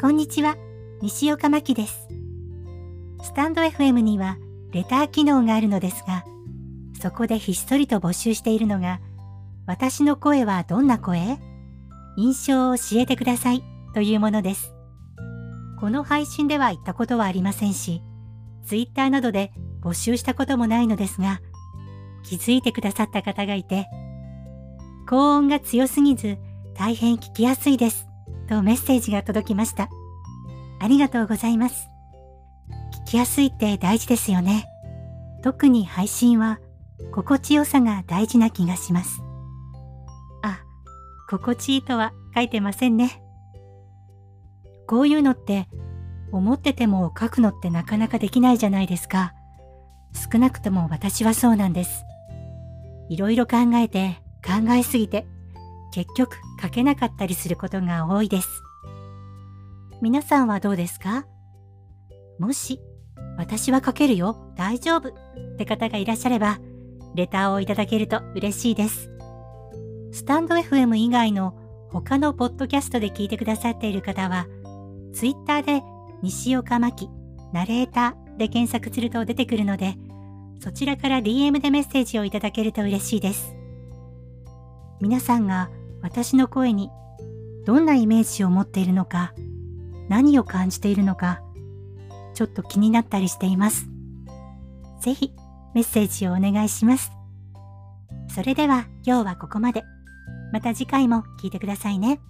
こんにちは、西岡真希です。スタンド FM にはレター機能があるのですが、そこでひっそりと募集しているのが、私の声はどんな声？印象を教えてくださいというものです。この配信では言ったことはありませんし、Twitter などで募集したこともないのですが、気づいてくださった方がいて、高音が強すぎず大変聞きやすいですとメッセージが届きました。ありがとうございます。聞きやすいって大事ですよね。特に配信は心地よさが大事な気がします。あ、心地いいとは書いてませんね。こういうのって思ってても書くのってなかなかできないじゃないですか。少なくとも私はそうなんです。いろいろ考えて考えすぎて結局書けなかったりすることが多いです。皆さんはどうですか？もし私は書けるよ、大丈夫って方がいらっしゃればレターをいただけると嬉しいです。スタンド FM 以外の他のポッドキャストで聞いてくださっている方は Twitter で西岡真希ナレーターで検索すると出てくるのでそちらから DM でメッセージをいただけると嬉しいです。皆さんが私の声にどんなイメージを持っているのか、何を感じているのか、ちょっと気になったりしています。ぜひメッセージをお願いします。それでは今日はここまで。また次回も聴いてくださいね。